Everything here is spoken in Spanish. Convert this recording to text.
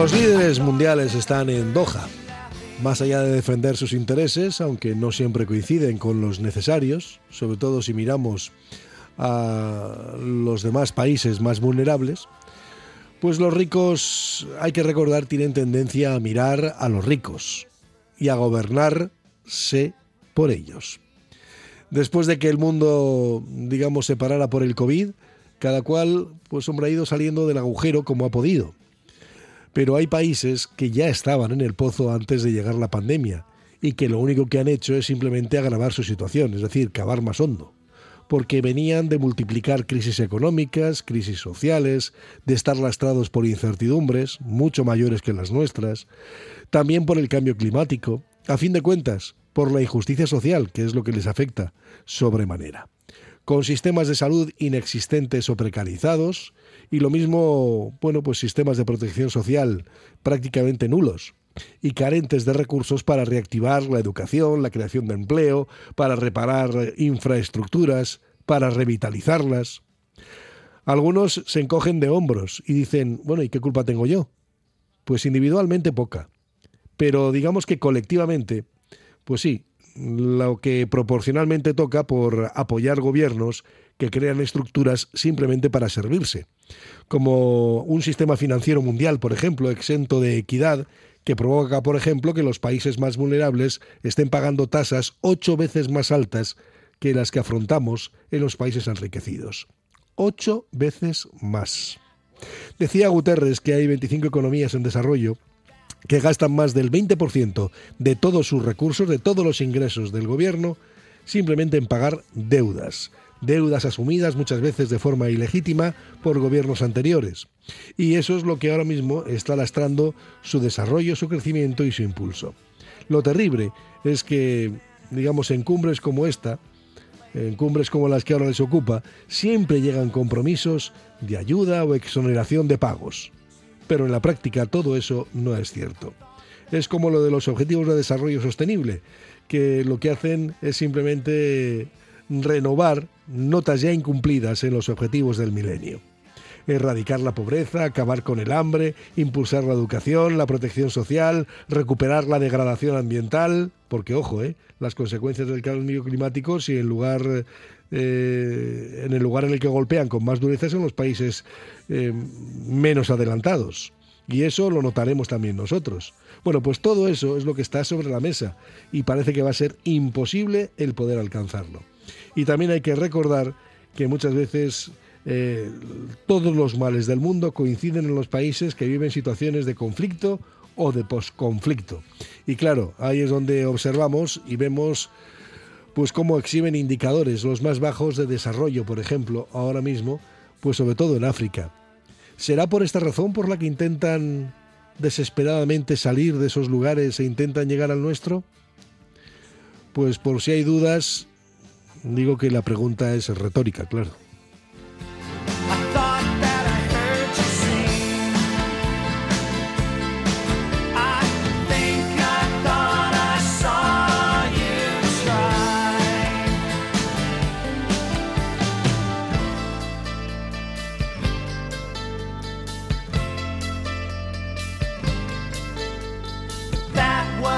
Los líderes mundiales están en Doha. Más allá de defender sus intereses, aunque no siempre coinciden con los necesarios, sobre todo si miramos a los demás países más vulnerables, pues los ricos, hay que recordar, tienen tendencia a mirar a los ricos y a gobernarse por ellos. Después de que el mundo, digamos, se parara por el COVID, cada cual, pues hombre, ha ido saliendo del agujero como ha podido. Pero hay países que ya estaban en el pozo antes de llegar la pandemia y que lo único que han hecho es simplemente agravar su situación, es decir, cavar más hondo. Porque venían de multiplicar crisis económicas, crisis sociales, de estar lastrados por incertidumbres, mucho mayores que las nuestras, también por el cambio climático, a fin de cuentas, por la injusticia social, que es lo que les afecta sobremanera. Con sistemas de salud inexistentes o precarizados, y lo mismo, bueno, pues sistemas de protección social prácticamente nulos y carentes de recursos para reactivar la educación, la creación de empleo, para reparar infraestructuras, para revitalizarlas. Algunos se encogen de hombros y dicen, bueno, ¿y qué culpa tengo yo? Pues individualmente poca, pero digamos que colectivamente, pues sí, lo que proporcionalmente toca por apoyar gobiernos que crean estructuras simplemente para servirse, como un sistema financiero mundial, por ejemplo, exento de equidad, que provoca, por ejemplo, que los países más vulnerables estén pagando tasas ocho veces más altas que las que afrontamos en los países enriquecidos. Ocho veces más. Decía Guterres que hay 25 economías en desarrollo que gastan más del 20% de todos sus recursos, de todos los ingresos del gobierno, simplemente en pagar deudas. Deudas asumidas muchas veces de forma ilegítima por gobiernos anteriores. Y eso es lo que ahora mismo está lastrando su desarrollo, su crecimiento y su impulso. Lo terrible es que, digamos, en cumbres como esta, en cumbres como las que ahora les ocupa, siempre llegan compromisos de ayuda o exoneración de pagos. Pero en la práctica todo eso no es cierto. Es como lo de los Objetivos de Desarrollo Sostenible, que lo que hacen es simplemente renovar notas ya incumplidas en los objetivos del milenio. Erradicar la pobreza, acabar con el hambre, impulsar la educación, la protección social, recuperar la degradación ambiental, porque ojo, ¿eh? las consecuencias del cambio climático, si en lugar eh, en el lugar en el que golpean con más dureza son los países eh, menos adelantados. Y eso lo notaremos también nosotros. Bueno, pues todo eso es lo que está sobre la mesa y parece que va a ser imposible el poder alcanzarlo. Y también hay que recordar que muchas veces eh, todos los males del mundo coinciden en los países que viven situaciones de conflicto o de posconflicto. Y claro, ahí es donde observamos y vemos pues cómo exhiben indicadores los más bajos de desarrollo, por ejemplo, ahora mismo, pues sobre todo en África. ¿Será por esta razón por la que intentan desesperadamente salir de esos lugares e intentan llegar al nuestro? Pues por si hay dudas, digo que la pregunta es retórica, claro.